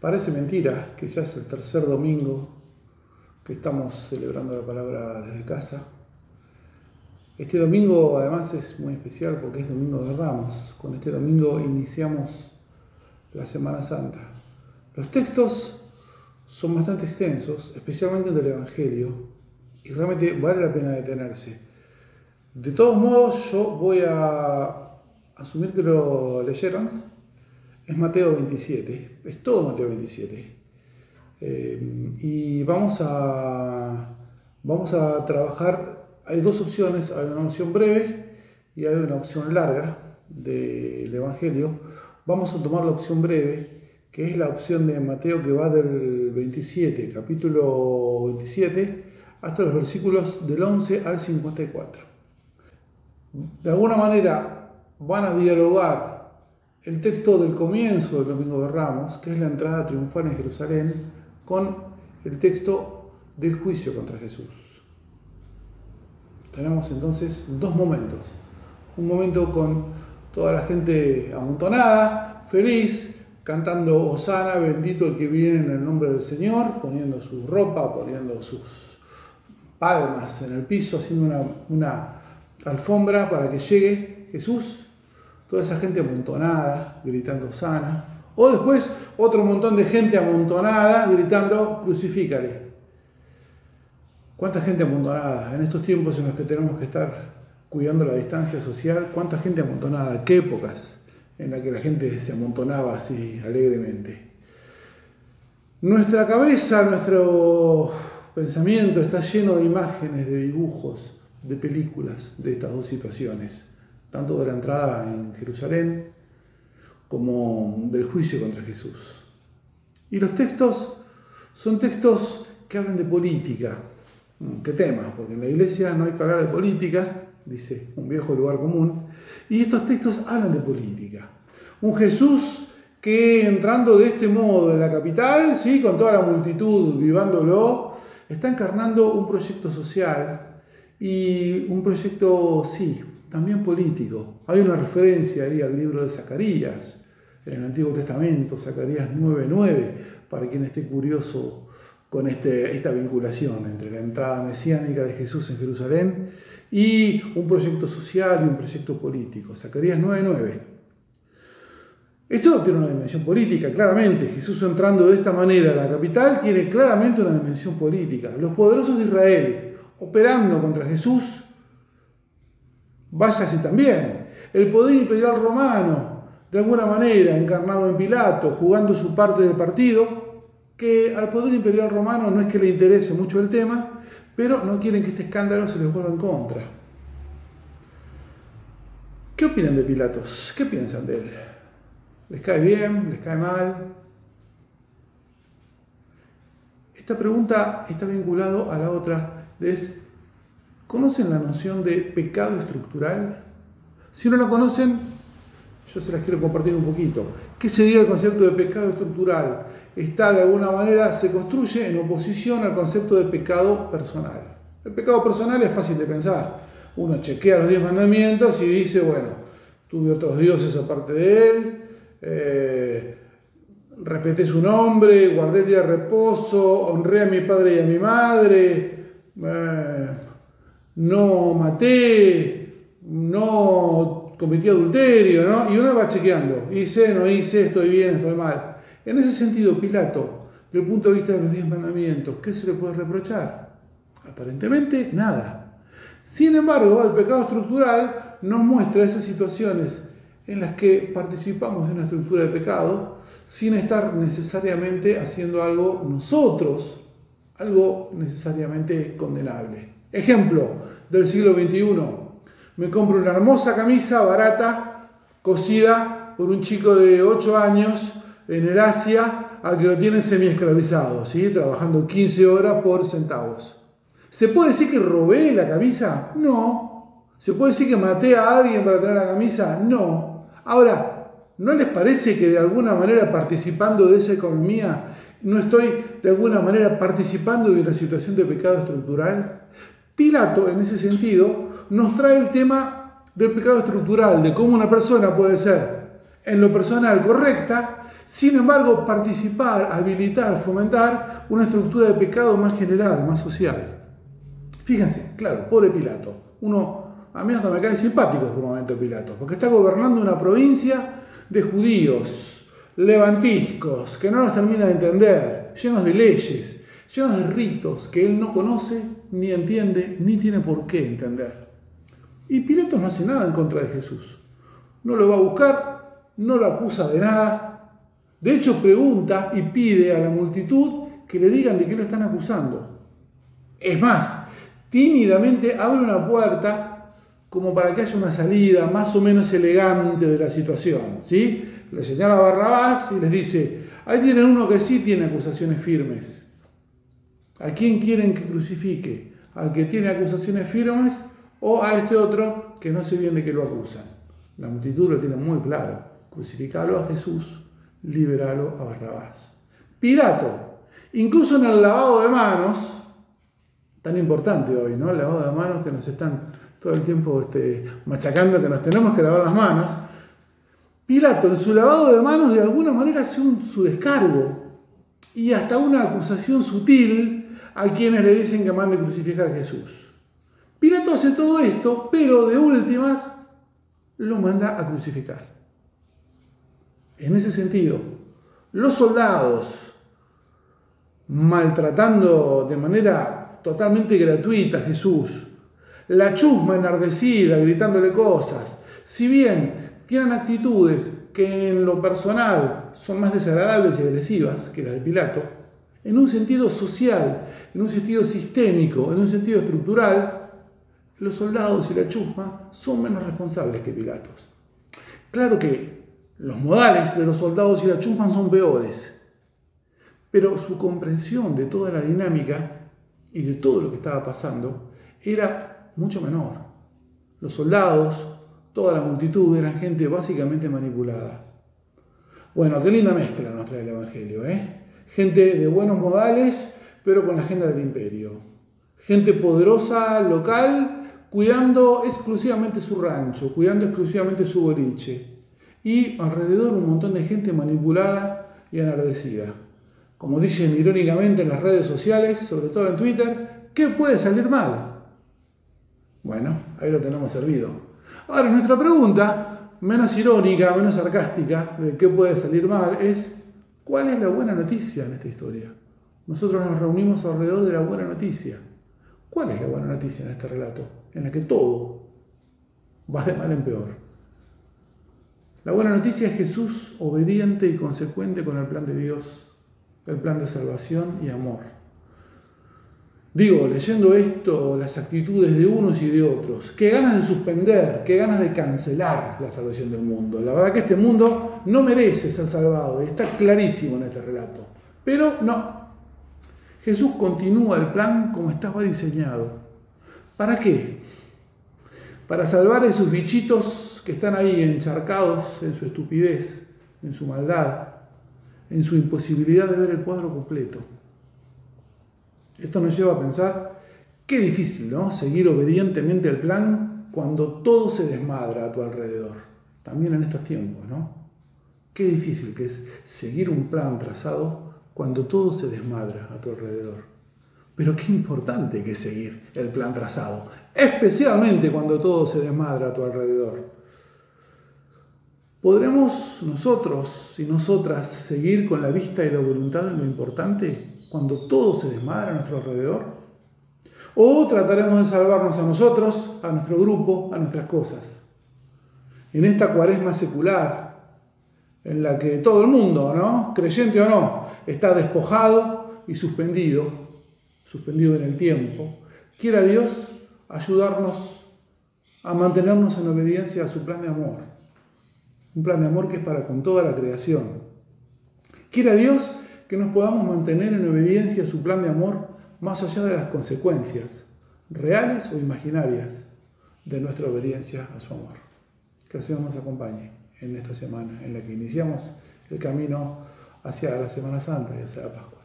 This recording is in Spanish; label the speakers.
Speaker 1: Parece mentira que ya es el tercer domingo que estamos celebrando la palabra desde casa. Este domingo además es muy especial porque es Domingo de Ramos. Con este domingo iniciamos la Semana Santa. Los textos son bastante extensos, especialmente del Evangelio, y realmente vale la pena detenerse. De todos modos, yo voy a asumir que lo leyeron es Mateo 27, es todo Mateo 27. Eh, y vamos a, vamos a trabajar, hay dos opciones, hay una opción breve y hay una opción larga del Evangelio. Vamos a tomar la opción breve, que es la opción de Mateo que va del 27, capítulo 27, hasta los versículos del 11 al 54. De alguna manera van a dialogar el texto del comienzo del Domingo de Ramos, que es la entrada triunfal en Jerusalén, con el texto del juicio contra Jesús. Tenemos entonces dos momentos. Un momento con toda la gente amontonada, feliz, cantando Osana, bendito el que viene en el nombre del Señor, poniendo su ropa, poniendo sus palmas en el piso, haciendo una, una alfombra para que llegue Jesús toda esa gente amontonada, gritando sana. O después otro montón de gente amontonada, gritando crucifícale. ¿Cuánta gente amontonada en estos tiempos en los que tenemos que estar cuidando la distancia social? ¿Cuánta gente amontonada? ¿Qué épocas en las que la gente se amontonaba así alegremente? Nuestra cabeza, nuestro pensamiento está lleno de imágenes, de dibujos, de películas de estas dos situaciones tanto de la entrada en Jerusalén como del juicio contra Jesús. Y los textos son textos que hablan de política. Mm, ¿Qué tema? Porque en la iglesia no hay que hablar de política, dice un viejo lugar común. Y estos textos hablan de política. Un Jesús que entrando de este modo en la capital, ¿sí? con toda la multitud vivándolo, está encarnando un proyecto social y un proyecto, sí, también político. Hay una referencia ahí al libro de Zacarías, en el Antiguo Testamento, Zacarías 9.9, para quien esté curioso con este, esta vinculación entre la entrada mesiánica de Jesús en Jerusalén y un proyecto social y un proyecto político. Zacarías 9.9. Esto tiene una dimensión política, claramente. Jesús entrando de esta manera a la capital tiene claramente una dimensión política. Los poderosos de Israel operando contra Jesús váyase también. El poder imperial romano, de alguna manera, encarnado en Pilato, jugando su parte del partido, que al poder imperial romano no es que le interese mucho el tema, pero no quieren que este escándalo se les vuelva en contra. ¿Qué opinan de Pilatos? ¿Qué piensan de él? ¿Les cae bien? ¿Les cae mal? Esta pregunta está vinculada a la otra, es ¿Conocen la noción de pecado estructural? Si no la conocen, yo se las quiero compartir un poquito. ¿Qué sería el concepto de pecado estructural? Está de alguna manera, se construye en oposición al concepto de pecado personal. El pecado personal es fácil de pensar. Uno chequea los diez mandamientos y dice, bueno, tuve otros dioses aparte de él, eh, respeté su nombre, guardé el día de reposo, honré a mi padre y a mi madre. Eh, no maté, no cometí adulterio, ¿no? Y uno va chequeando, hice, no hice, estoy bien, estoy mal. En ese sentido, Pilato, desde el punto de vista de los diez mandamientos, ¿qué se le puede reprochar? Aparentemente nada. Sin embargo, el pecado estructural nos muestra esas situaciones en las que participamos en una estructura de pecado sin estar necesariamente haciendo algo nosotros, algo necesariamente condenable. Ejemplo del siglo XXI. Me compro una hermosa camisa barata, cosida por un chico de 8 años en el Asia, al que lo tienen semi-esclavizado, ¿sí? trabajando 15 horas por centavos. ¿Se puede decir que robé la camisa? No. ¿Se puede decir que maté a alguien para tener la camisa? No. Ahora, ¿no les parece que de alguna manera participando de esa economía no estoy de alguna manera participando de una situación de pecado estructural? Pilato, en ese sentido, nos trae el tema del pecado estructural, de cómo una persona puede ser en lo personal correcta Sin embargo, participar, habilitar, fomentar una estructura de pecado más general, más social. Fíjense, claro, pobre Pilato. Uno, a mí hasta me cae simpático por un momento Pilato, porque está gobernando una provincia de judíos, levantiscos, que no nos termina de entender, llenos de leyes, llenos de ritos que él no conoce, ni entiende, ni tiene por qué entender. Y Pilato no hace nada en contra de Jesús. No lo va a buscar, no lo acusa de nada. De hecho, pregunta y pide a la multitud que le digan de qué lo están acusando. Es más, tímidamente abre una puerta como para que haya una salida más o menos elegante de la situación. ¿sí? Le señala a Barrabás y les dice, ahí tienen uno que sí tiene acusaciones firmes. ¿A quién quieren que crucifique? ¿Al que tiene acusaciones firmes o a este otro que no sé bien de qué lo acusan? La multitud lo tiene muy claro. Crucificalo a Jesús, liberalo a Barrabás. Pilato, incluso en el lavado de manos, tan importante hoy, ¿no? El lavado de manos que nos están todo el tiempo este, machacando que nos tenemos que lavar las manos. Pilato en su lavado de manos de alguna manera hace un, su descargo y hasta una acusación sutil a quienes le dicen que mande crucificar a Jesús. Pilato hace todo esto, pero de últimas lo manda a crucificar. En ese sentido, los soldados maltratando de manera totalmente gratuita a Jesús, la chusma enardecida gritándole cosas, si bien tienen actitudes que en lo personal son más desagradables y agresivas que las de Pilato, en un sentido social, en un sentido sistémico, en un sentido estructural, los soldados y la chusma son menos responsables que Pilatos. Claro que los modales de los soldados y la chusma son peores, pero su comprensión de toda la dinámica y de todo lo que estaba pasando era mucho menor. Los soldados, toda la multitud eran gente básicamente manipulada. Bueno, qué linda mezcla nos trae el Evangelio, ¿eh? Gente de buenos modales, pero con la agenda del imperio. Gente poderosa, local, cuidando exclusivamente su rancho, cuidando exclusivamente su boliche. Y alrededor un montón de gente manipulada y enardecida. Como dicen irónicamente en las redes sociales, sobre todo en Twitter, ¿qué puede salir mal? Bueno, ahí lo tenemos servido. Ahora, nuestra pregunta, menos irónica, menos sarcástica, de qué puede salir mal, es ¿cuál es la buena noticia en esta historia? Nosotros nos reunimos alrededor de la buena noticia. ¿Cuál es la buena noticia en este relato? En la que todo va de mal en peor. La buena noticia es Jesús obediente y consecuente con el plan de Dios, el plan de salvación y amor. Digo, leyendo esto, las actitudes de unos y de otros, qué ganas de suspender, qué ganas de cancelar la salvación del mundo. La verdad que este mundo no merece ser salvado, está clarísimo en este relato. Pero no, Jesús continúa el plan como estaba diseñado. ¿Para qué? Para salvar a esos bichitos que están ahí encharcados en su estupidez, en su maldad, en su imposibilidad de ver el cuadro completo. Esto nos lleva a pensar, qué difícil, ¿no? Seguir obedientemente el plan cuando todo se desmadra a tu alrededor. También en estos tiempos, ¿no? Qué difícil que es seguir un plan trazado cuando todo se desmadra a tu alrededor. Pero qué importante que es seguir el plan trazado, especialmente cuando todo se desmadra a tu alrededor. ¿Podremos nosotros y nosotras seguir con la vista y la voluntad en lo importante cuando todo se desmadra a nuestro alrededor? ¿O trataremos de salvarnos a nosotros, a nuestro grupo, a nuestras cosas? En esta cuaresma secular, en la que todo el mundo, ¿no? creyente o no, está despojado y suspendido, suspendido en el tiempo, quiera Dios ayudarnos a mantenernos en obediencia a su plan de amor. Un plan de amor que es para con toda la creación. Quiera Dios que nos podamos mantener en obediencia a su plan de amor más allá de las consecuencias, reales o imaginarias, de nuestra obediencia a su amor. Que el Señor nos acompañe en esta semana en la que iniciamos el camino hacia la Semana Santa y hacia la Pascua.